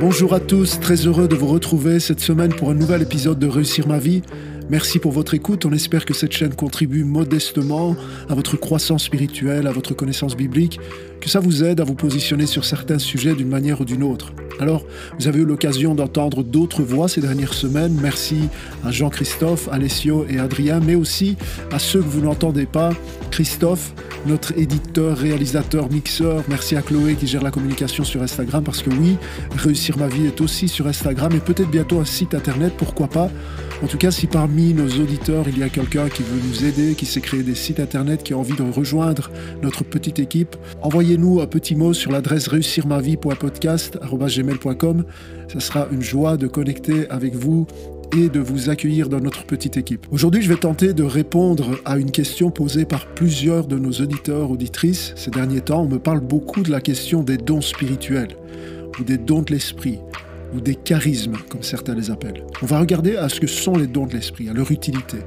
Bonjour à tous, très heureux de vous retrouver cette semaine pour un nouvel épisode de Réussir ma vie. Merci pour votre écoute. On espère que cette chaîne contribue modestement à votre croissance spirituelle, à votre connaissance biblique, que ça vous aide à vous positionner sur certains sujets d'une manière ou d'une autre. Alors, vous avez eu l'occasion d'entendre d'autres voix ces dernières semaines. Merci à Jean-Christophe, Alessio et Adrien, mais aussi à ceux que vous n'entendez pas. Christophe, notre éditeur, réalisateur, mixeur. Merci à Chloé qui gère la communication sur Instagram parce que oui, Réussir ma vie est aussi sur Instagram et peut-être bientôt un site internet, pourquoi pas. En tout cas, si parmi nos auditeurs, il y a quelqu'un qui veut nous aider, qui sait créer des sites internet, qui a envie de rejoindre notre petite équipe, envoyez-nous un petit mot sur l'adresse réussirmavie.podcast.gmail.com. Ce sera une joie de connecter avec vous et de vous accueillir dans notre petite équipe. Aujourd'hui, je vais tenter de répondre à une question posée par plusieurs de nos auditeurs, auditrices. Ces derniers temps, on me parle beaucoup de la question des dons spirituels ou des dons de l'esprit ou des charismes, comme certains les appellent. On va regarder à ce que sont les dons de l'esprit, à leur utilité,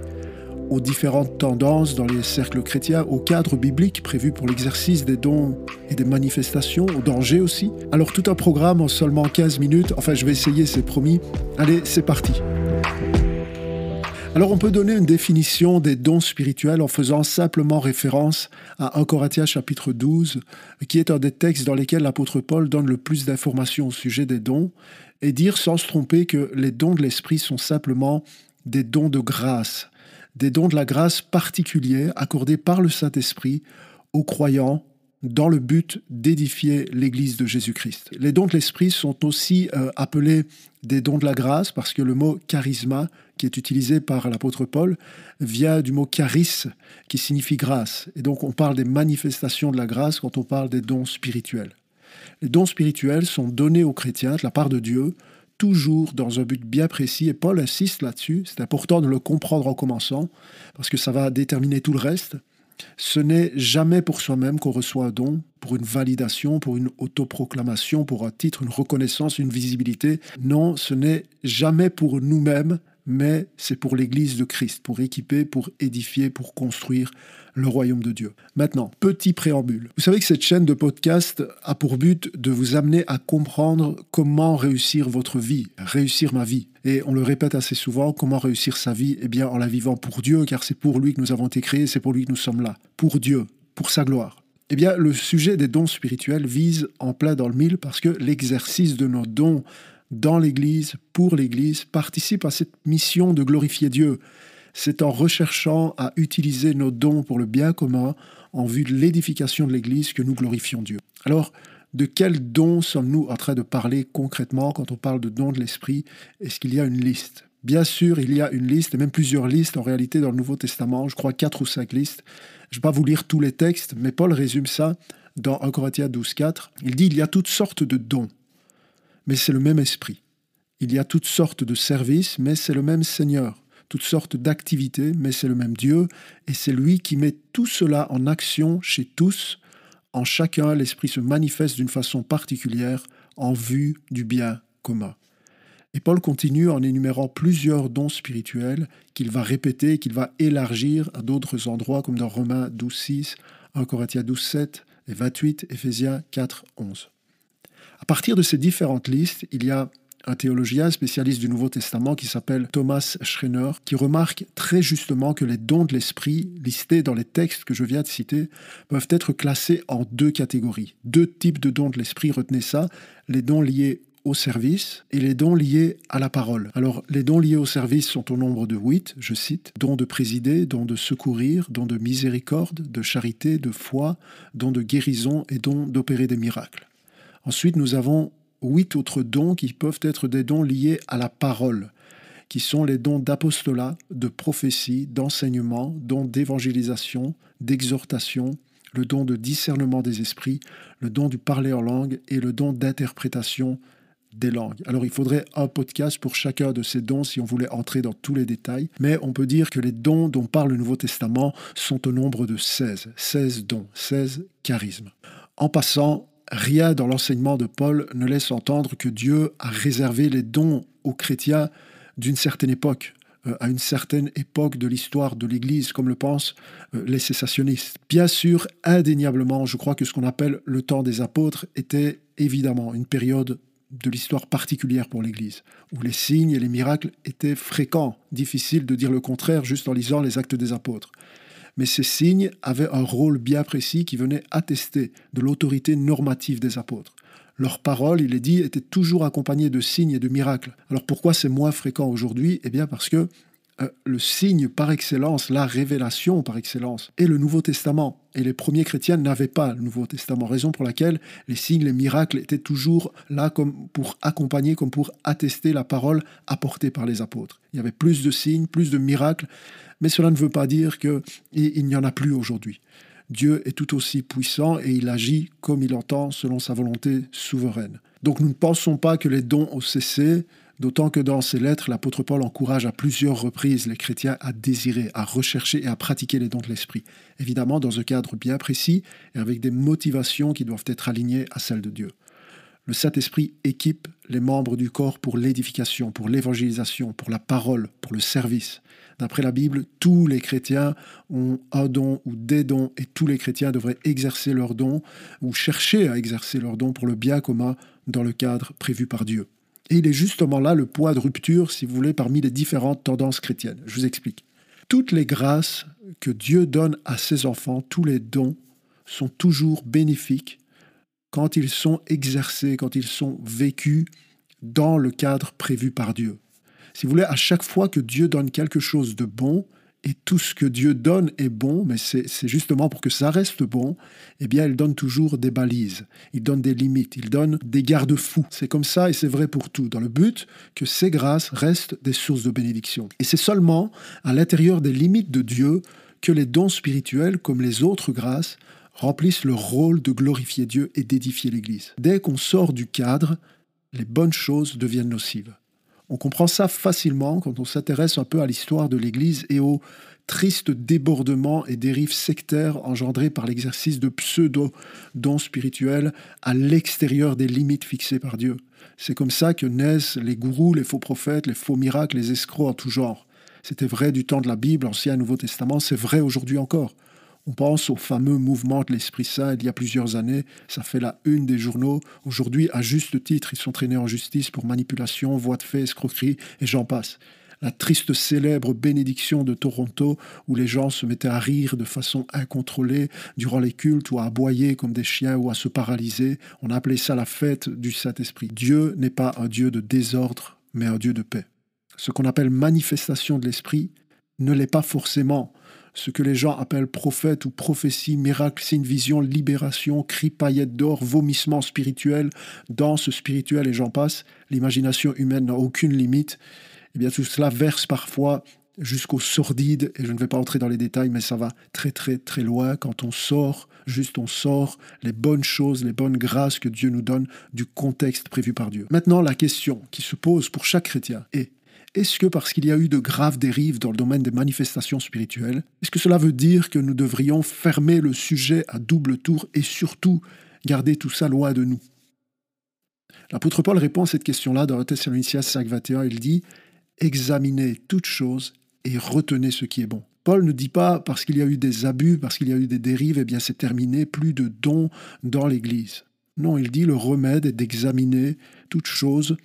aux différentes tendances dans les cercles chrétiens, au cadre biblique prévu pour l'exercice des dons et des manifestations, aux dangers aussi. Alors tout un programme en seulement 15 minutes, enfin je vais essayer, c'est promis. Allez, c'est parti. Alors on peut donner une définition des dons spirituels en faisant simplement référence à 1 Corinthiens chapitre 12, qui est un des textes dans lesquels l'apôtre Paul donne le plus d'informations au sujet des dons, et dire sans se tromper que les dons de l'Esprit sont simplement des dons de grâce, des dons de la grâce particuliers accordés par le Saint-Esprit aux croyants dans le but d'édifier l'Église de Jésus-Christ. Les dons de l'Esprit sont aussi euh, appelés des dons de la grâce parce que le mot charisma, qui est utilisé par l'apôtre Paul, vient du mot charis, qui signifie grâce. Et donc on parle des manifestations de la grâce quand on parle des dons spirituels. Les dons spirituels sont donnés aux chrétiens de la part de Dieu, toujours dans un but bien précis, et Paul insiste là-dessus, c'est important de le comprendre en commençant, parce que ça va déterminer tout le reste. Ce n'est jamais pour soi-même qu'on reçoit un don, pour une validation, pour une autoproclamation, pour un titre, une reconnaissance, une visibilité. Non, ce n'est jamais pour nous-mêmes, mais c'est pour l'Église de Christ, pour équiper, pour édifier, pour construire le royaume de Dieu. Maintenant, petit préambule. Vous savez que cette chaîne de podcast a pour but de vous amener à comprendre comment réussir votre vie, réussir ma vie. Et on le répète assez souvent, comment réussir sa vie? Eh bien, en la vivant pour Dieu, car c'est pour lui que nous avons été créés, c'est pour lui que nous sommes là. Pour Dieu, pour sa gloire. Eh bien, le sujet des dons spirituels vise en plein dans le mille parce que l'exercice de nos dons dans l'Église, pour l'Église, participe à cette mission de glorifier Dieu. C'est en recherchant à utiliser nos dons pour le bien commun, en vue de l'édification de l'Église, que nous glorifions Dieu. Alors, de quels dons sommes-nous en train de parler concrètement quand on parle de dons de l'Esprit? Est-ce qu'il y a une liste? Bien sûr, il y a une liste, et même plusieurs listes en réalité dans le Nouveau Testament, je crois quatre ou cinq listes. Je ne vais pas vous lire tous les textes, mais Paul résume ça dans 1 Corinthiens 12, 4. Il dit il y a toutes sortes de dons mais c'est le même esprit. Il y a toutes sortes de services, mais c'est le même Seigneur. Toutes sortes d'activités, mais c'est le même Dieu, et c'est lui qui met tout cela en action chez tous. En chacun, l'Esprit se manifeste d'une façon particulière en vue du bien commun. Et Paul continue en énumérant plusieurs dons spirituels qu'il va répéter, qu'il va élargir à d'autres endroits, comme dans Romains 12, 6, 1 Corinthiens 12, 7 et 28, Éphésiens 4, 11. À partir de ces différentes listes, il y a un théologien spécialiste du Nouveau Testament qui s'appelle Thomas Schreiner, qui remarque très justement que les dons de l'esprit listés dans les textes que je viens de citer peuvent être classés en deux catégories. Deux types de dons de l'esprit, retenez ça, les dons liés au service et les dons liés à la parole. Alors, les dons liés au service sont au nombre de huit, je cite, dons de présider, dons de secourir, dons de miséricorde, de charité, de foi, dons de guérison et dons d'opérer des miracles. Ensuite, nous avons huit autres dons qui peuvent être des dons liés à la parole, qui sont les dons d'apostolat, de prophétie, d'enseignement, dons d'évangélisation, d'exhortation, le don de discernement des esprits, le don du parler en langue et le don d'interprétation des langues. Alors il faudrait un podcast pour chacun de ces dons si on voulait entrer dans tous les détails, mais on peut dire que les dons dont parle le Nouveau Testament sont au nombre de 16, 16 dons, 16 charismes. En passant, rien dans l'enseignement de Paul ne laisse entendre que Dieu a réservé les dons aux chrétiens d'une certaine époque, euh, à une certaine époque de l'histoire de l'Église, comme le pensent euh, les cessationnistes. Bien sûr, indéniablement, je crois que ce qu'on appelle le temps des apôtres était évidemment une période de l'histoire particulière pour l'Église, où les signes et les miracles étaient fréquents. Difficile de dire le contraire juste en lisant les actes des apôtres. Mais ces signes avaient un rôle bien précis qui venait attester de l'autorité normative des apôtres. Leur parole, il est dit, était toujours accompagnée de signes et de miracles. Alors pourquoi c'est moins fréquent aujourd'hui? Eh bien parce que euh, le signe par excellence, la révélation par excellence, est le Nouveau Testament. Et les premiers chrétiens n'avaient pas le Nouveau Testament, raison pour laquelle les signes, les miracles étaient toujours là comme pour accompagner, comme pour attester la parole apportée par les apôtres. Il y avait plus de signes, plus de miracles, mais cela ne veut pas dire qu'il n'y en a plus aujourd'hui. Dieu est tout aussi puissant et il agit comme il entend selon sa volonté souveraine. Donc nous ne pensons pas que les dons ont cessé, D'autant que dans ses lettres, l'apôtre Paul encourage à plusieurs reprises les chrétiens à désirer, à rechercher et à pratiquer les dons de l'Esprit. Évidemment, dans un cadre bien précis et avec des motivations qui doivent être alignées à celles de Dieu. Le Saint-Esprit équipe les membres du corps pour l'édification, pour l'évangélisation, pour la parole, pour le service. D'après la Bible, tous les chrétiens ont un don ou des dons et tous les chrétiens devraient exercer leurs dons ou chercher à exercer leurs dons pour le bien commun dans le cadre prévu par Dieu. Et il est justement là le poids de rupture, si vous voulez, parmi les différentes tendances chrétiennes. Je vous explique. Toutes les grâces que Dieu donne à ses enfants, tous les dons, sont toujours bénéfiques quand ils sont exercés, quand ils sont vécus dans le cadre prévu par Dieu. Si vous voulez, à chaque fois que Dieu donne quelque chose de bon, et tout ce que Dieu donne est bon, mais c'est justement pour que ça reste bon, eh bien, il donne toujours des balises, il donne des limites, il donne des garde-fous. C'est comme ça et c'est vrai pour tout, dans le but que ces grâces restent des sources de bénédiction. Et c'est seulement à l'intérieur des limites de Dieu que les dons spirituels, comme les autres grâces, remplissent le rôle de glorifier Dieu et d'édifier l'Église. Dès qu'on sort du cadre, les bonnes choses deviennent nocives. On comprend ça facilement quand on s'intéresse un peu à l'histoire de l'Église et aux tristes débordements et dérives sectaires engendrés par l'exercice de pseudo-dons spirituels à l'extérieur des limites fixées par Dieu. C'est comme ça que naissent les gourous, les faux prophètes, les faux miracles, les escrocs en tout genre. C'était vrai du temps de la Bible, Ancien et Nouveau Testament, c'est vrai aujourd'hui encore. On pense au fameux mouvement de l'Esprit Saint il y a plusieurs années. Ça fait la une des journaux. Aujourd'hui, à juste titre, ils sont traînés en justice pour manipulation, voie de fait, escroquerie, et j'en passe. La triste célèbre bénédiction de Toronto, où les gens se mettaient à rire de façon incontrôlée durant les cultes, ou à aboyer comme des chiens, ou à se paralyser. On a appelé ça la fête du Saint-Esprit. Dieu n'est pas un Dieu de désordre, mais un Dieu de paix. Ce qu'on appelle manifestation de l'Esprit ne l'est pas forcément ce que les gens appellent prophète ou prophétie, miracle, signe, vision, libération, cri, paillettes d'or, vomissement spirituel, danse spirituelle et j'en passe, l'imagination humaine n'a aucune limite, eh bien tout cela verse parfois jusqu'au sordide, et je ne vais pas entrer dans les détails, mais ça va très très très loin. Quand on sort, juste on sort les bonnes choses, les bonnes grâces que Dieu nous donne du contexte prévu par Dieu. Maintenant, la question qui se pose pour chaque chrétien est est-ce que parce qu'il y a eu de graves dérives dans le domaine des manifestations spirituelles, est-ce que cela veut dire que nous devrions fermer le sujet à double tour et surtout garder tout ça loin de nous? L'apôtre Paul répond à cette question-là dans Thessaloniciens 5, 21. Il dit Examinez toutes choses et retenez ce qui est bon. Paul ne dit pas parce qu'il y a eu des abus, parce qu'il y a eu des dérives, eh bien c'est terminé, plus de dons dans l'Église. Non, il dit le remède est d'examiner toutes choses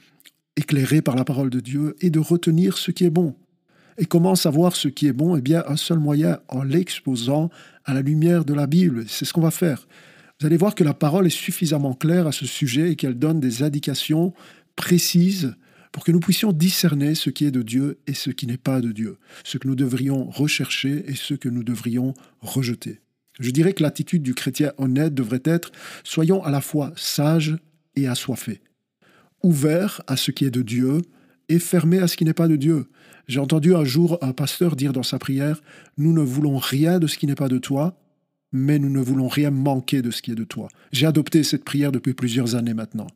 éclairé par la parole de Dieu et de retenir ce qui est bon. Et comment savoir ce qui est bon? Eh bien, un seul moyen, en l'exposant à la lumière de la Bible. C'est ce qu'on va faire. Vous allez voir que la parole est suffisamment claire à ce sujet et qu'elle donne des indications précises pour que nous puissions discerner ce qui est de Dieu et ce qui n'est pas de Dieu, ce que nous devrions rechercher et ce que nous devrions rejeter. Je dirais que l'attitude du chrétien honnête devrait être soyons à la fois sages et assoiffés ouvert à ce qui est de Dieu et fermé à ce qui n'est pas de Dieu. J'ai entendu un jour un pasteur dire dans sa prière, Nous ne voulons rien de ce qui n'est pas de toi, mais nous ne voulons rien manquer de ce qui est de toi. J'ai adopté cette prière depuis plusieurs années maintenant.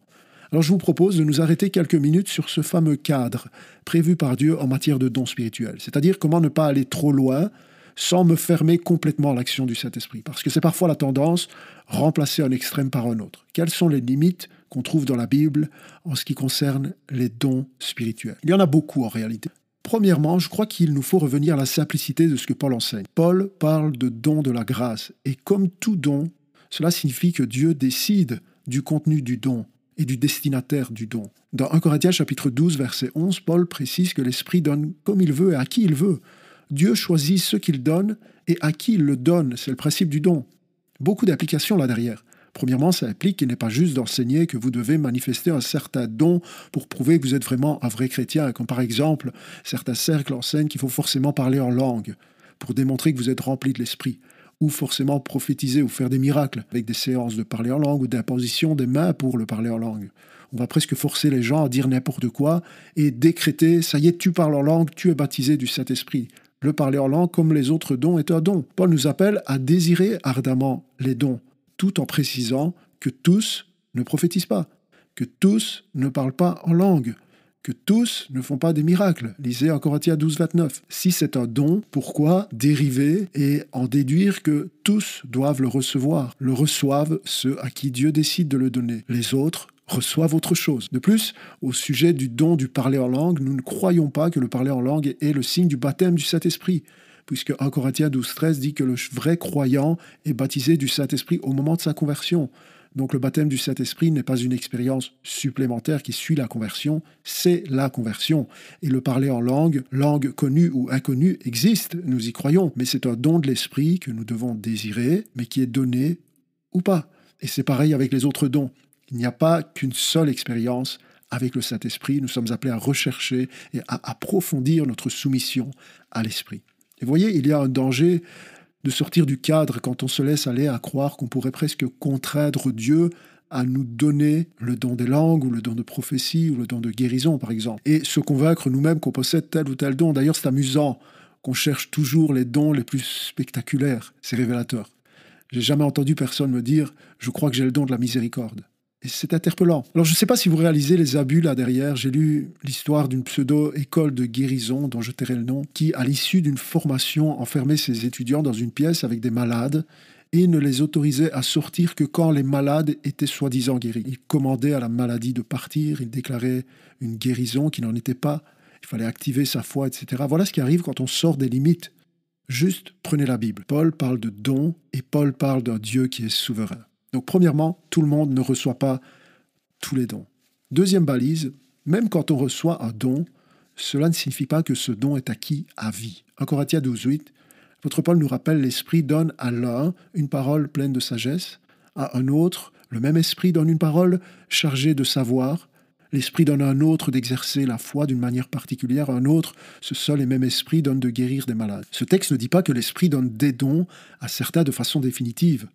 Alors je vous propose de nous arrêter quelques minutes sur ce fameux cadre prévu par Dieu en matière de dons spirituels, c'est-à-dire comment ne pas aller trop loin sans me fermer complètement à l'action du Saint-Esprit, parce que c'est parfois la tendance, remplacer un extrême par un autre. Quelles sont les limites qu'on trouve dans la Bible en ce qui concerne les dons spirituels. Il y en a beaucoup en réalité. Premièrement, je crois qu'il nous faut revenir à la simplicité de ce que Paul enseigne. Paul parle de don de la grâce, et comme tout don, cela signifie que Dieu décide du contenu du don et du destinataire du don. Dans 1 Corinthiens chapitre 12 verset 11, Paul précise que l'Esprit donne comme il veut et à qui il veut. Dieu choisit ce qu'il donne et à qui il le donne. C'est le principe du don. Beaucoup d'applications là derrière. Premièrement, ça implique qu'il n'est pas juste d'enseigner que vous devez manifester un certain don pour prouver que vous êtes vraiment un vrai chrétien, comme par exemple certains cercles enseignent qu'il faut forcément parler en langue pour démontrer que vous êtes rempli de l'esprit, ou forcément prophétiser ou faire des miracles avec des séances de parler en langue ou d'imposition des mains pour le parler en langue. On va presque forcer les gens à dire n'importe quoi et décréter ça y est, tu parles en langue, tu es baptisé du Saint-Esprit. Le parler en langue, comme les autres dons, est un don. Paul nous appelle à désirer ardemment les dons tout en précisant que tous ne prophétisent pas, que tous ne parlent pas en langue, que tous ne font pas des miracles. Lisez en Corinthiens 12, 29. Si c'est un don, pourquoi dériver et en déduire que tous doivent le recevoir? Le reçoivent ceux à qui Dieu décide de le donner. Les autres reçoivent autre chose. De plus, au sujet du don du parler en langue, nous ne croyons pas que le parler en langue est le signe du baptême du Saint-Esprit puisque 1 Corinthiens 12, 13 dit que le vrai croyant est baptisé du Saint-Esprit au moment de sa conversion. Donc le baptême du Saint-Esprit n'est pas une expérience supplémentaire qui suit la conversion, c'est la conversion. Et le parler en langue, langue connue ou inconnue, existe, nous y croyons, mais c'est un don de l'Esprit que nous devons désirer, mais qui est donné ou pas. Et c'est pareil avec les autres dons. Il n'y a pas qu'une seule expérience avec le Saint-Esprit, nous sommes appelés à rechercher et à approfondir notre soumission à l'Esprit. Et vous voyez, il y a un danger de sortir du cadre quand on se laisse aller à croire qu'on pourrait presque contraindre Dieu à nous donner le don des langues ou le don de prophétie ou le don de guérison, par exemple. Et se convaincre nous-mêmes qu'on possède tel ou tel don. D'ailleurs, c'est amusant qu'on cherche toujours les dons les plus spectaculaires. C'est révélateur. J'ai jamais entendu personne me dire Je crois que j'ai le don de la miséricorde. Et c'est interpellant. Alors je ne sais pas si vous réalisez les abus là derrière. J'ai lu l'histoire d'une pseudo-école de guérison dont je tairai le nom, qui, à l'issue d'une formation, enfermait ses étudiants dans une pièce avec des malades et ne les autorisait à sortir que quand les malades étaient soi-disant guéris. Il commandait à la maladie de partir, il déclarait une guérison qui n'en était pas, il fallait activer sa foi, etc. Voilà ce qui arrive quand on sort des limites. Juste prenez la Bible. Paul parle de don et Paul parle d'un Dieu qui est souverain. Donc premièrement, tout le monde ne reçoit pas tous les dons. Deuxième balise, même quand on reçoit un don, cela ne signifie pas que ce don est acquis à vie. En Corinthiens 12, 8, votre Paul nous rappelle l'Esprit donne à l'un une parole pleine de sagesse, à un autre, le même Esprit donne une parole chargée de savoir, l'Esprit donne à un autre d'exercer la foi d'une manière particulière, à un autre, ce seul et même Esprit donne de guérir des malades. Ce texte ne dit pas que l'Esprit donne des dons à certains de façon définitive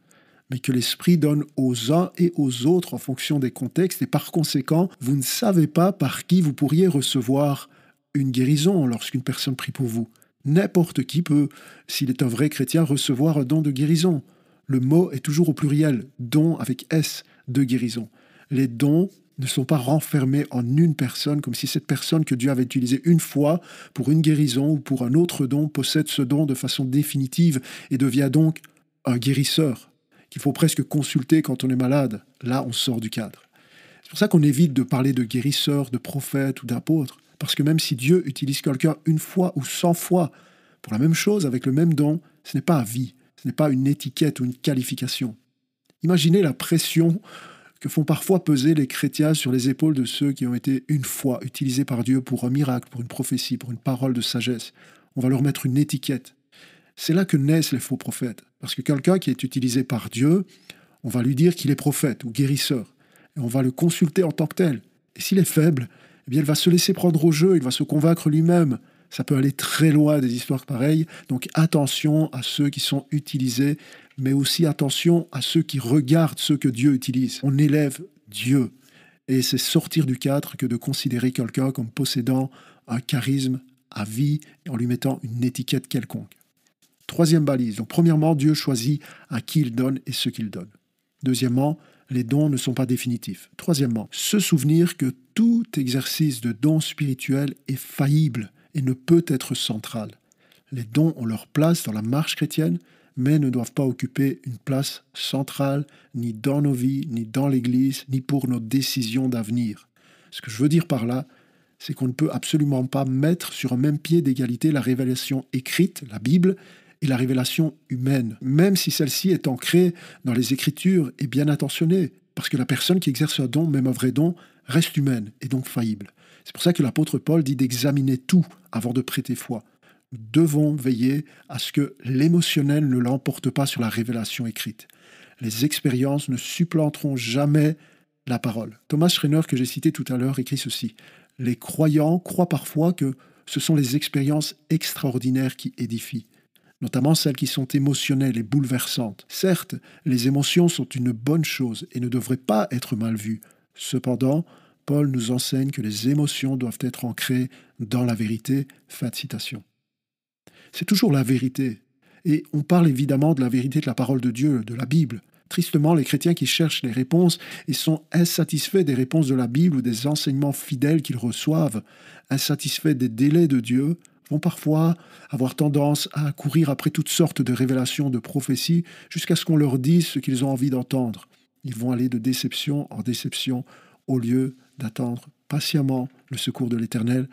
mais que l'Esprit donne aux uns et aux autres en fonction des contextes, et par conséquent, vous ne savez pas par qui vous pourriez recevoir une guérison lorsqu'une personne prie pour vous. N'importe qui peut, s'il est un vrai chrétien, recevoir un don de guérison. Le mot est toujours au pluriel, don avec S, de guérison. Les dons ne sont pas renfermés en une personne, comme si cette personne que Dieu avait utilisée une fois pour une guérison ou pour un autre don possède ce don de façon définitive et devient donc un guérisseur qu'il faut presque consulter quand on est malade. Là, on sort du cadre. C'est pour ça qu'on évite de parler de guérisseur, de prophète ou d'apôtre, parce que même si Dieu utilise quelqu'un une fois ou cent fois pour la même chose, avec le même don, ce n'est pas à vie, ce n'est pas une étiquette ou une qualification. Imaginez la pression que font parfois peser les chrétiens sur les épaules de ceux qui ont été une fois utilisés par Dieu pour un miracle, pour une prophétie, pour une parole de sagesse. On va leur mettre une étiquette. C'est là que naissent les faux prophètes. Parce que quelqu'un qui est utilisé par Dieu, on va lui dire qu'il est prophète ou guérisseur. Et on va le consulter en tant que tel. Et s'il est faible, eh bien, il va se laisser prendre au jeu, il va se convaincre lui-même. Ça peut aller très loin des histoires pareilles. Donc attention à ceux qui sont utilisés, mais aussi attention à ceux qui regardent ce que Dieu utilise. On élève Dieu. Et c'est sortir du cadre que de considérer quelqu'un comme possédant un charisme à vie en lui mettant une étiquette quelconque. Troisième balise. Donc, premièrement, Dieu choisit à qui il donne et ce qu'il donne. Deuxièmement, les dons ne sont pas définitifs. Troisièmement, se souvenir que tout exercice de don spirituel est faillible et ne peut être central. Les dons ont leur place dans la marche chrétienne, mais ne doivent pas occuper une place centrale ni dans nos vies, ni dans l'Église, ni pour nos décisions d'avenir. Ce que je veux dire par là, c'est qu'on ne peut absolument pas mettre sur un même pied d'égalité la révélation écrite, la Bible, et la révélation humaine, même si celle-ci est ancrée dans les Écritures et bien intentionnée, parce que la personne qui exerce un don, même un vrai don, reste humaine et donc faillible. C'est pour ça que l'apôtre Paul dit d'examiner tout avant de prêter foi. Nous devons veiller à ce que l'émotionnel ne l'emporte pas sur la révélation écrite. Les expériences ne supplanteront jamais la parole. Thomas Schreiner, que j'ai cité tout à l'heure, écrit ceci. Les croyants croient parfois que ce sont les expériences extraordinaires qui édifient, notamment celles qui sont émotionnelles et bouleversantes. Certes, les émotions sont une bonne chose et ne devraient pas être mal vues. Cependant, Paul nous enseigne que les émotions doivent être ancrées dans la vérité. Fin de citation. C'est toujours la vérité. Et on parle évidemment de la vérité de la parole de Dieu, de la Bible. Tristement, les chrétiens qui cherchent les réponses et sont insatisfaits des réponses de la Bible ou des enseignements fidèles qu'ils reçoivent, insatisfaits des délais de Dieu, vont parfois avoir tendance à courir après toutes sortes de révélations, de prophéties, jusqu'à ce qu'on leur dise ce qu'ils ont envie d'entendre. Ils vont aller de déception en déception au lieu d'attendre patiemment le secours de l'Éternel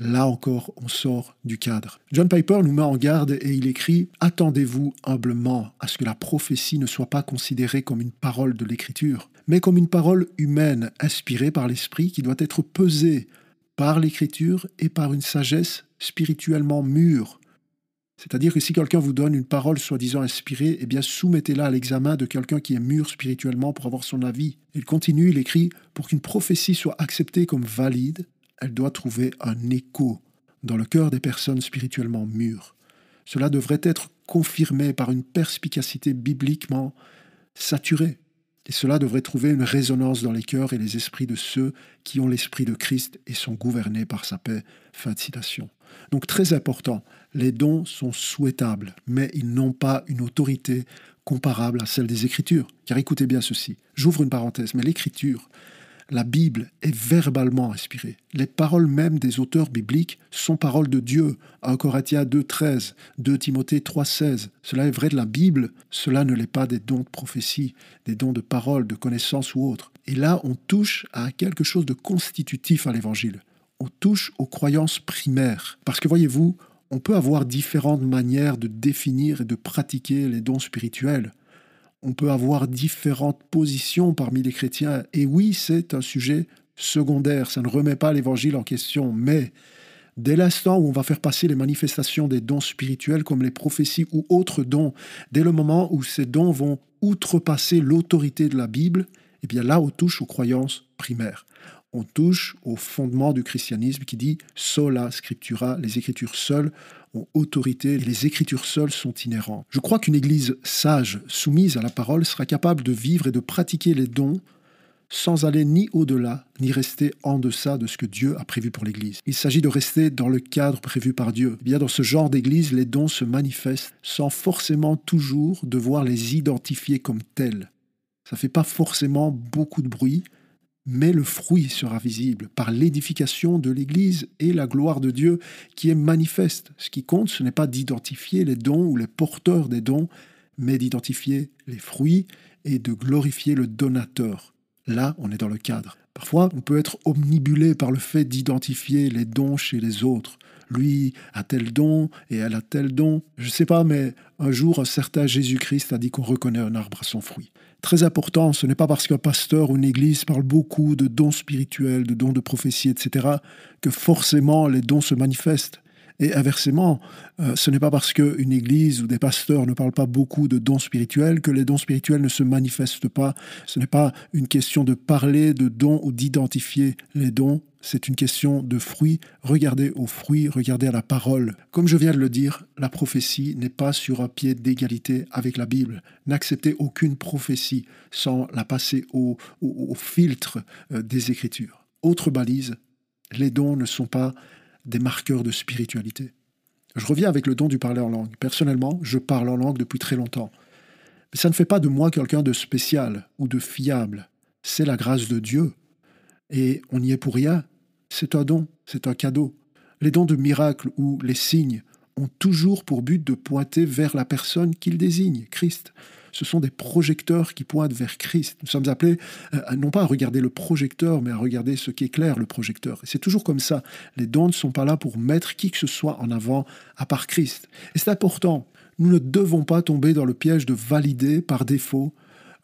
Là encore, on sort du cadre. John Piper nous met en garde et il écrit Attendez-vous humblement à ce que la prophétie ne soit pas considérée comme une parole de l'Écriture, mais comme une parole humaine, inspirée par l'Esprit, qui doit être pesée par l'Écriture et par une sagesse spirituellement mûre. C'est-à-dire que si quelqu'un vous donne une parole soi-disant inspirée, eh bien soumettez-la à l'examen de quelqu'un qui est mûr spirituellement pour avoir son avis. Il continue, il écrit Pour qu'une prophétie soit acceptée comme valide, elle doit trouver un écho dans le cœur des personnes spirituellement mûres. Cela devrait être confirmé par une perspicacité bibliquement saturée. Et cela devrait trouver une résonance dans les cœurs et les esprits de ceux qui ont l'esprit de Christ et sont gouvernés par sa paix. Fin de citation. Donc très important, les dons sont souhaitables, mais ils n'ont pas une autorité comparable à celle des Écritures. Car écoutez bien ceci, j'ouvre une parenthèse, mais l'Écriture, la Bible est verbalement inspirée. Les paroles mêmes des auteurs bibliques sont paroles de Dieu. 1 Corinthiens 2.13, 2 Timothée 3.16. Cela est vrai de la Bible, cela ne l'est pas des dons de prophétie, des dons de parole, de connaissance ou autres. Et là, on touche à quelque chose de constitutif à l'Évangile. On touche aux croyances primaires. Parce que voyez-vous, on peut avoir différentes manières de définir et de pratiquer les dons spirituels on peut avoir différentes positions parmi les chrétiens. Et oui, c'est un sujet secondaire, ça ne remet pas l'évangile en question, mais dès l'instant où on va faire passer les manifestations des dons spirituels comme les prophéties ou autres dons, dès le moment où ces dons vont outrepasser l'autorité de la Bible, eh bien là, on touche aux croyances primaires. On touche au fondement du christianisme qui dit sola scriptura, les écritures seules ont autorité les écritures seules sont inhérentes. Je crois qu'une Église sage, soumise à la parole, sera capable de vivre et de pratiquer les dons sans aller ni au-delà, ni rester en deçà de ce que Dieu a prévu pour l'Église. Il s'agit de rester dans le cadre prévu par Dieu. Eh bien, dans ce genre d'Église, les dons se manifestent sans forcément toujours devoir les identifier comme tels. Ça ne fait pas forcément beaucoup de bruit, mais le fruit sera visible par l'édification de l'Église et la gloire de Dieu qui est manifeste. Ce qui compte, ce n'est pas d'identifier les dons ou les porteurs des dons, mais d'identifier les fruits et de glorifier le donateur. Là, on est dans le cadre. Parfois, on peut être omnibulé par le fait d'identifier les dons chez les autres. Lui a tel don et elle a tel don. Je ne sais pas, mais un jour, un certain Jésus-Christ a dit qu'on reconnaît un arbre à son fruit très important. Ce n'est pas parce qu'un pasteur ou une église parle beaucoup de dons spirituels, de dons de prophétie, etc., que forcément les dons se manifestent. Et inversement, euh, ce n'est pas parce qu'une église ou des pasteurs ne parlent pas beaucoup de dons spirituels que les dons spirituels ne se manifestent pas. Ce n'est pas une question de parler de dons ou d'identifier les dons, c'est une question de fruits. Regardez aux fruits, regardez à la parole. Comme je viens de le dire, la prophétie n'est pas sur un pied d'égalité avec la Bible. N'acceptez aucune prophétie sans la passer au, filtre euh, des Écritures. Autre balise, les dons ne sont pas des marqueurs de spiritualité. Je reviens avec le don du parler en langue. Personnellement, je parle en langue depuis très longtemps. Mais ça ne fait pas de moi quelqu'un de spécial ou de fiable. C'est la grâce de Dieu. Et on n'y est pour rien. C'est un don, c'est un cadeau. Les dons de miracles ou les signes ont toujours pour but de pointer vers la personne qu'ils désignent, Christ. Ce sont des projecteurs qui pointent vers Christ. Nous sommes appelés euh, non pas à regarder le projecteur, mais à regarder ce qui éclaire le projecteur. Et c'est toujours comme ça. Les dons ne sont pas là pour mettre qui que ce soit en avant à part Christ. Et c'est important. Nous ne devons pas tomber dans le piège de valider par défaut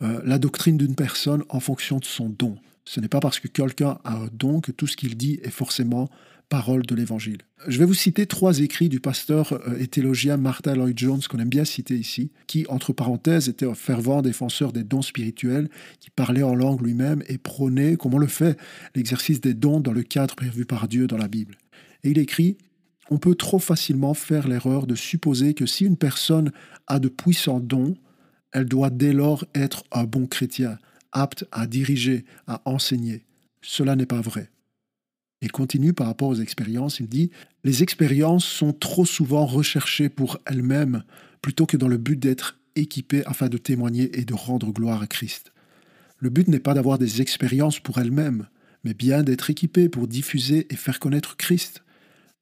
euh, la doctrine d'une personne en fonction de son don. Ce n'est pas parce que quelqu'un a un don que tout ce qu'il dit est forcément parole de l'Évangile. Je vais vous citer trois écrits du pasteur euh, et théologien Martha Lloyd Jones, qu'on aime bien citer ici, qui, entre parenthèses, était un fervent défenseur des dons spirituels, qui parlait en langue lui-même et prônait, comme on le fait, l'exercice des dons dans le cadre prévu par Dieu dans la Bible. Et il écrit On peut trop facilement faire l'erreur de supposer que si une personne a de puissants dons, elle doit dès lors être un bon chrétien, apte à diriger, à enseigner. Cela n'est pas vrai. Il continue par rapport aux expériences, il dit Les expériences sont trop souvent recherchées pour elles-mêmes plutôt que dans le but d'être équipées afin de témoigner et de rendre gloire à Christ. Le but n'est pas d'avoir des expériences pour elles-mêmes, mais bien d'être équipées pour diffuser et faire connaître Christ.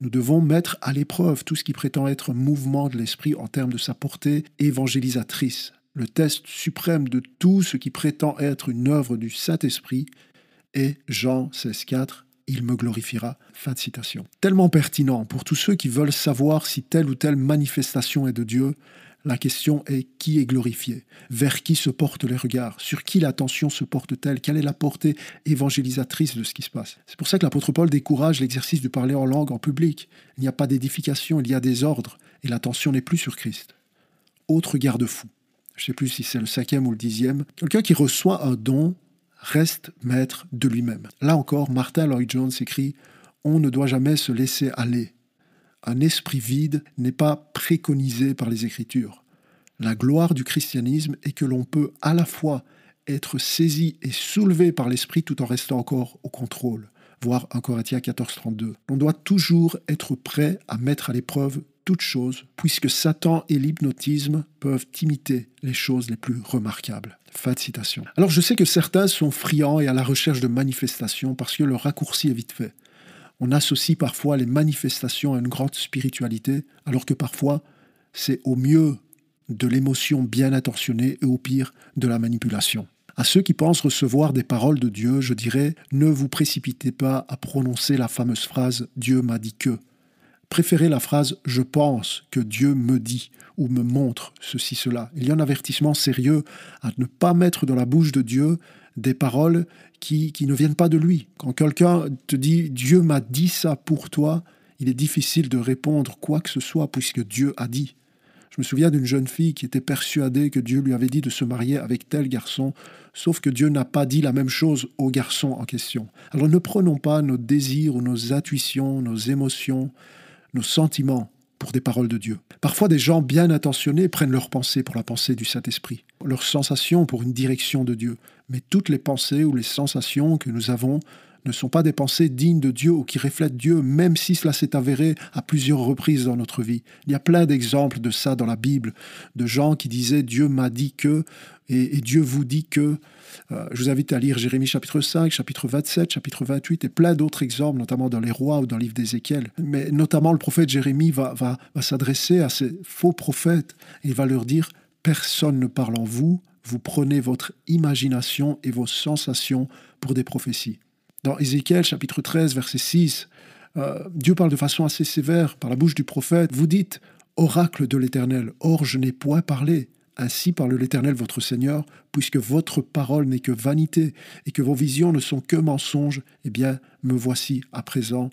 Nous devons mettre à l'épreuve tout ce qui prétend être mouvement de l'esprit en termes de sa portée évangélisatrice. Le test suprême de tout ce qui prétend être une œuvre du Saint-Esprit est Jean 16,4 il me glorifiera. Fin de citation. Tellement pertinent pour tous ceux qui veulent savoir si telle ou telle manifestation est de Dieu. La question est qui est glorifié? Vers qui se portent les regards? Sur qui l'attention se porte-t-elle? Quelle est la portée évangélisatrice de ce qui se passe? C'est pour ça que l'apôtre Paul décourage l'exercice du parler en langue en public. Il n'y a pas d'édification, il y a des ordres, et l'attention n'est plus sur Christ. Autre garde-fou. Je ne sais plus si c'est le cinquième ou le dixième. Quelqu'un qui reçoit un don reste maître de lui-même. Là encore, Martin Lloyd Jones écrit On ne doit jamais se laisser aller. Un esprit vide n'est pas préconisé par les Écritures. La gloire du christianisme est que l'on peut à la fois être saisi et soulevé par l'esprit tout en restant encore au contrôle. Voir 1 Corinthiens 14, 32. On doit toujours être prêt à mettre à l'épreuve toute chose, puisque Satan et l'hypnotisme peuvent imiter les choses les plus remarquables. Fin de citation. Alors je sais que certains sont friands et à la recherche de manifestations parce que le raccourci est vite fait. On associe parfois les manifestations à une grande spiritualité, alors que parfois c'est au mieux de l'émotion bien intentionnée et au pire de la manipulation. À ceux qui pensent recevoir des paroles de Dieu, je dirais, ne vous précipitez pas à prononcer la fameuse phrase ⁇ Dieu m'a dit que ⁇ Préférez la phrase ⁇ Je pense que Dieu me dit ⁇ ou me montre ceci, cela. Il y a un avertissement sérieux à ne pas mettre dans la bouche de Dieu des paroles qui, qui ne viennent pas de lui. Quand quelqu'un te dit Dieu m'a dit ça pour toi, il est difficile de répondre quoi que ce soit puisque Dieu a dit. Je me souviens d'une jeune fille qui était persuadée que Dieu lui avait dit de se marier avec tel garçon, sauf que Dieu n'a pas dit la même chose au garçon en question. Alors ne prenons pas nos désirs ou nos intuitions, nos émotions, nos sentiments pour des paroles de Dieu. Parfois, des gens bien intentionnés prennent leur pensée pour la pensée du Saint-Esprit, leur sensation pour une direction de Dieu. Mais toutes les pensées ou les sensations que nous avons ne sont pas des pensées dignes de Dieu ou qui reflètent Dieu, même si cela s'est avéré à plusieurs reprises dans notre vie. Il y a plein d'exemples de ça dans la Bible, de gens qui disaient Dieu m'a dit que, et, Dieu vous dit que. Euh, je vous invite à lire Jérémie chapitre 5, chapitre 27, chapitre 28 et plein d'autres exemples, notamment dans les rois ou dans le livre d'Ézéchiel. Mais notamment le prophète Jérémie va, va, va s'adresser à ces faux prophètes et va leur dire Personne ne parle en vous, vous prenez votre imagination et vos sensations pour des prophéties. Dans Ézéchiel chapitre 13, verset 6, euh, Dieu parle de façon assez sévère par la bouche du prophète. Vous dites, Oracle de l'Éternel, or je n'ai point parlé. Ainsi parle l'Éternel votre Seigneur, puisque votre parole n'est que vanité et que vos visions ne sont que mensonges, eh bien, me voici à présent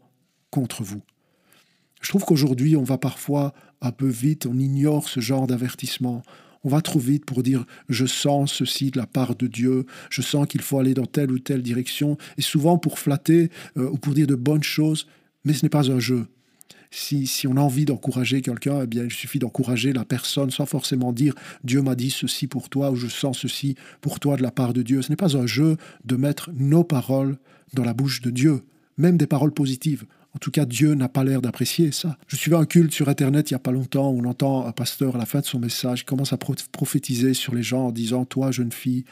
contre vous. Je trouve qu'aujourd'hui, on va parfois un peu vite, on ignore ce genre d'avertissement. On va trop vite pour dire je sens ceci de la part de Dieu, je sens qu'il faut aller dans telle ou telle direction, et souvent pour flatter euh, ou pour dire de bonnes choses, mais ce n'est pas un jeu. Si, si, on a envie d'encourager quelqu'un, eh bien, il suffit d'encourager la personne sans forcément dire Dieu m'a dit ceci pour toi ou je sens ceci pour toi de la part de Dieu. Ce n'est pas un jeu de mettre nos paroles dans la bouche de Dieu, même des paroles positives. En tout cas, Dieu n'a pas l'air d'apprécier ça. Je suivais un culte sur Internet il n'y a pas longtemps où on entend un pasteur à la fin de son message commence à prophétiser sur les gens en disant Toi, jeune fille,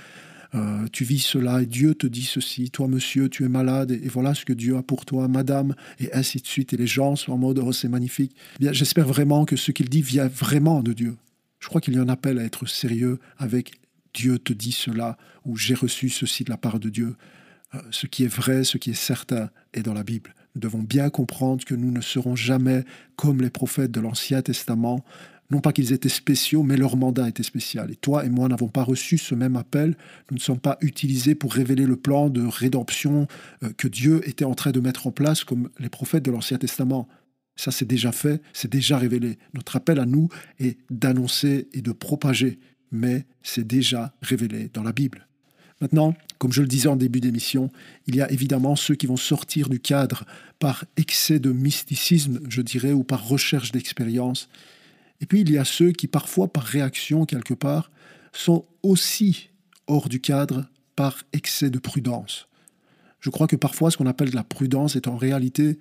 euh, tu vis cela et Dieu te dit ceci, toi monsieur, tu es malade et, voilà ce que Dieu a pour toi, madame, et ainsi de suite. Et les gens sont en mode, oh c'est magnifique. Eh bien, j'espère vraiment que ce qu'il dit vient vraiment de Dieu. Je crois qu'il y a un appel à être sérieux avec Dieu te dit cela ou j'ai reçu ceci de la part de Dieu. Euh, ce qui est vrai, ce qui est certain est dans la Bible. Nous devons bien comprendre que nous ne serons jamais comme les prophètes de l'Ancien Testament, non pas qu'ils étaient spéciaux, mais leur mandat était spécial. Et toi et moi n'avons pas reçu ce même appel. Nous ne sommes pas utilisés pour révéler le plan de rédemption euh, que Dieu était en train de mettre en place comme les prophètes de l'Ancien Testament. Ça, c'est déjà fait, c'est déjà révélé. Notre appel à nous est d'annoncer et de propager, mais c'est déjà révélé dans la Bible. Maintenant, comme je le disais en début d'émission, il y a évidemment ceux qui vont sortir du cadre par excès de mysticisme, je dirais, ou par recherche d'expérience. Et puis il y a ceux qui, parfois par réaction quelque part, sont aussi hors du cadre par excès de prudence. Je crois que parfois ce qu'on appelle de la prudence est en réalité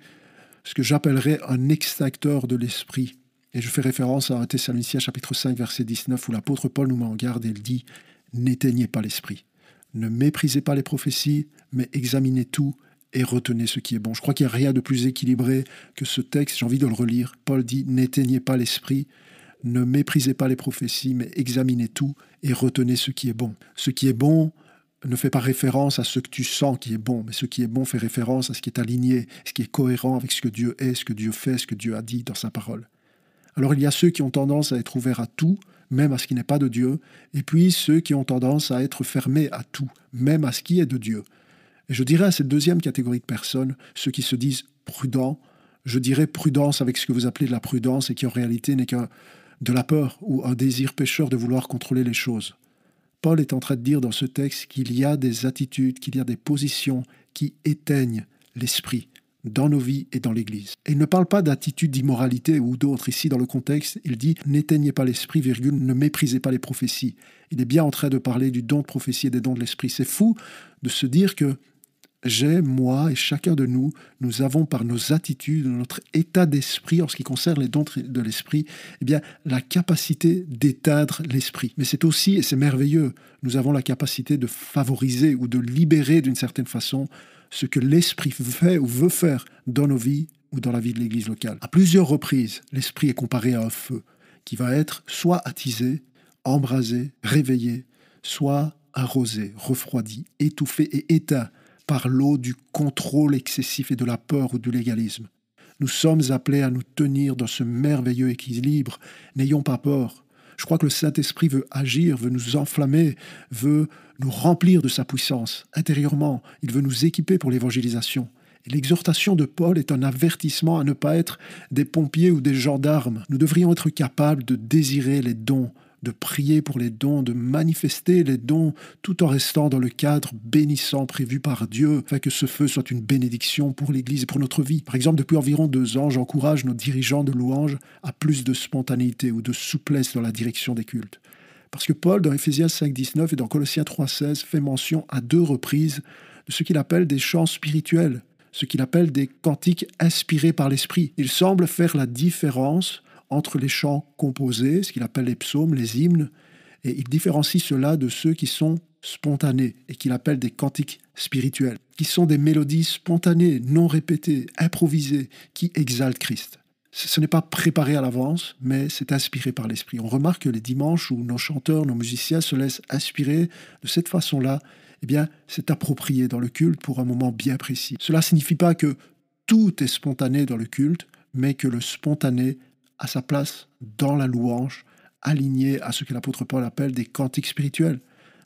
ce que j'appellerais un extincteur de l'esprit. Et je fais référence à 1 Thessaloniciens chapitre 5 verset 19 où l'apôtre Paul nous met en garde et il dit N'éteignez pas l'esprit. Ne méprisez pas les prophéties, mais examinez tout et retenez ce qui est bon. Je crois qu'il n'y a rien de plus équilibré que ce texte. J'ai envie de le relire. Paul dit N'éteignez pas l'esprit, ne méprisez pas les prophéties, mais examinez tout et retenez ce qui est bon. Ce qui est bon ne fait pas référence à ce que tu sens qui est bon, mais ce qui est bon fait référence à ce qui est aligné, ce qui est cohérent avec ce que Dieu est, ce que Dieu fait, ce que Dieu a dit dans sa parole. Alors il y a ceux qui ont tendance à être ouverts à tout, même à ce qui n'est pas de Dieu, et puis ceux qui ont tendance à être fermés à tout, même à ce qui est de Dieu. Et je dirais à cette deuxième catégorie de personnes, ceux qui se disent prudents, je dirais prudence avec ce que vous appelez de la prudence et qui en réalité n'est qu'un de la peur ou un désir pécheur de vouloir contrôler les choses. Paul est en train de dire dans ce texte qu'il y a des attitudes, qu'il y a des positions qui éteignent l'esprit, dans nos vies et dans l'Église. Et il ne parle pas d'attitude d'immoralité ou d'autres. Ici, dans le contexte, il dit N'éteignez pas l'esprit, virgule, ne méprisez pas les prophéties. Il est bien en train de parler du don de prophétie et des dons de l'esprit. C'est fou de se dire que j'ai, moi et chacun de nous, nous avons par nos attitudes, notre état d'esprit en ce qui concerne les dons de l'esprit, eh bien, la capacité d'éteindre l'esprit. Mais c'est aussi, et c'est merveilleux, nous avons la capacité de favoriser ou de libérer d'une certaine façon ce que l'Esprit fait ou veut faire dans nos vies ou dans la vie de l'Église locale. À plusieurs reprises, l'Esprit est comparé à un feu qui va être soit attisé, embrasé, réveillé, soit arrosé, refroidi, étouffé et éteint par l'eau du contrôle excessif et de la peur ou du légalisme. Nous sommes appelés à nous tenir dans ce merveilleux équilibre. N'ayons pas peur. Je crois que le Saint-Esprit veut agir, veut nous enflammer, veut nous remplir de sa puissance intérieurement. Il veut nous équiper pour l'évangélisation. L'exhortation de Paul est un avertissement à ne pas être des pompiers ou des gendarmes. Nous devrions être capables de désirer les dons, de prier pour les dons, de manifester les dons, tout en restant dans le cadre bénissant prévu par Dieu, afin que ce feu soit une bénédiction pour l'Église et pour notre vie. Par exemple, depuis environ deux ans, j'encourage nos dirigeants de louanges à plus de spontanéité ou de souplesse dans la direction des cultes. Parce que Paul, dans Éphésiens 5.19 et dans Colossiens 3.16, fait mention à deux reprises de ce qu'il appelle des chants spirituels, ce qu'il appelle des cantiques inspirés par l'Esprit. Il semble faire la différence entre les chants composés, ce qu'il appelle les psaumes, les hymnes, et il différencie cela de ceux qui sont spontanés et qu'il appelle des cantiques spirituels, qui sont des mélodies spontanées, non répétées, improvisées, qui exaltent Christ. Ce n'est pas préparé à l'avance, mais c'est inspiré par l'Esprit. On remarque que les dimanches où nos chanteurs, nos musiciens se laissent inspirer de cette façon-là, eh bien, c'est approprié dans le culte pour un moment bien précis. Cela ne signifie pas que tout est spontané dans le culte, mais que le spontané à sa place dans la louange, aligné à ce que l'apôtre Paul appelle des cantiques spirituels.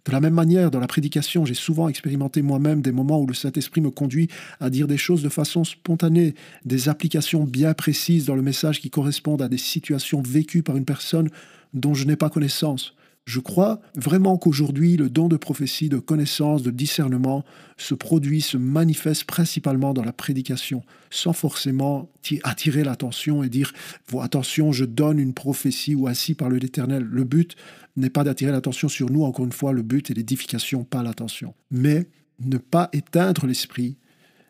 De la même manière, dans la prédication, j'ai souvent expérimenté moi-même des moments où le Saint-Esprit me conduit à dire des choses de façon spontanée, des applications bien précises dans le message qui correspondent à des situations vécues par une personne dont je n'ai pas connaissance. Je crois vraiment qu'aujourd'hui, le don de prophétie, de connaissance, de discernement se produit, se manifeste principalement dans la prédication, sans forcément attirer l'attention et dire attention, je donne une prophétie ou ainsi par l'Éternel. Le but n'est pas d'attirer l'attention sur nous, encore une fois, le but est l'édification, pas l'attention. Mais ne pas éteindre l'esprit,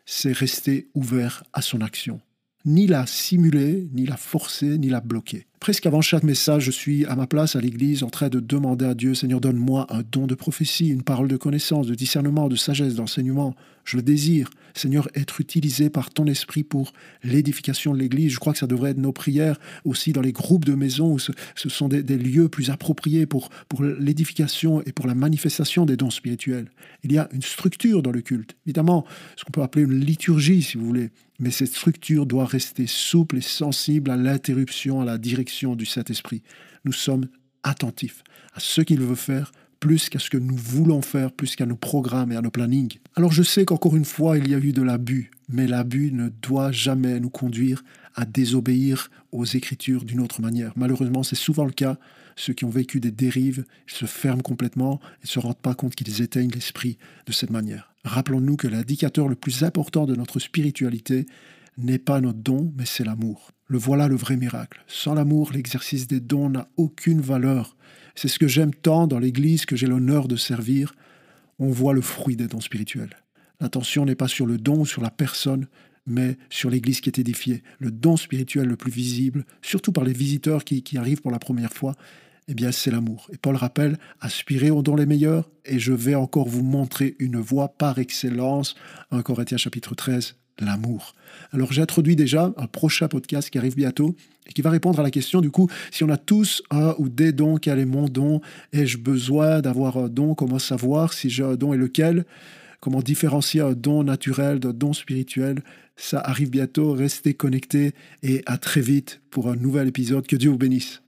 c'est rester ouvert à son action. Ni la simuler, ni la forcer, ni la bloquer. Presque avant chaque message, je suis à ma place à l'église en train de demander à Dieu, Seigneur, donne-moi un don de prophétie, une parole de connaissance, de discernement, de sagesse, d'enseignement. Je le désire, Seigneur, être utilisé par ton esprit pour l'édification de l'église. Je crois que ça devrait être nos prières aussi dans les groupes de maisons où ce, sont des, lieux plus appropriés pour, pour l'édification et pour la manifestation des dons spirituels. Il y a une structure dans le culte, évidemment, ce qu'on peut appeler une liturgie, si vous voulez, mais cette structure doit rester souple et sensible à l'interruption, à la direction du Saint-Esprit. Nous sommes attentifs à ce qu'il veut faire plus qu'à ce que nous voulons faire, plus qu'à nos programmes et à nos plannings. Alors je sais qu'encore une fois, il y a eu de l'abus, mais l'abus ne doit jamais nous conduire à désobéir aux Écritures d'une autre manière. Malheureusement, c'est souvent le cas. Ceux qui ont vécu des dérives, se ferment complètement et ne se rendent pas compte qu'ils éteignent l'esprit de cette manière. Rappelons-nous que l'indicateur le plus important de notre spiritualité n'est pas notre don, mais c'est l'amour. Le voilà le vrai miracle. Sans l'amour, l'exercice des dons n'a aucune valeur. C'est ce que j'aime tant dans l'Église que j'ai l'honneur de servir. On voit le fruit des dons spirituels. L'attention n'est pas sur le don ou sur la personne, mais sur l'Église qui est édifiée. Le don spirituel le plus visible, surtout par les visiteurs qui, qui arrivent pour la première fois, eh bien c'est l'amour. Et Paul rappelle, aspirez aux dons les meilleurs, et je vais encore vous montrer une voie par excellence. 1 Corinthiens chapitre 13, l'amour. Alors j'introduis déjà un prochain podcast qui arrive bientôt et qui va répondre à la question du coup, si on a tous un ou des dons, quel est mon don Ai-je besoin d'avoir un don? Comment savoir si j'ai un don et lequel? Comment différencier un don naturel d'un don spirituel? Ça arrive bientôt, restez connectés et à très vite pour un nouvel épisode. Que Dieu vous bénisse.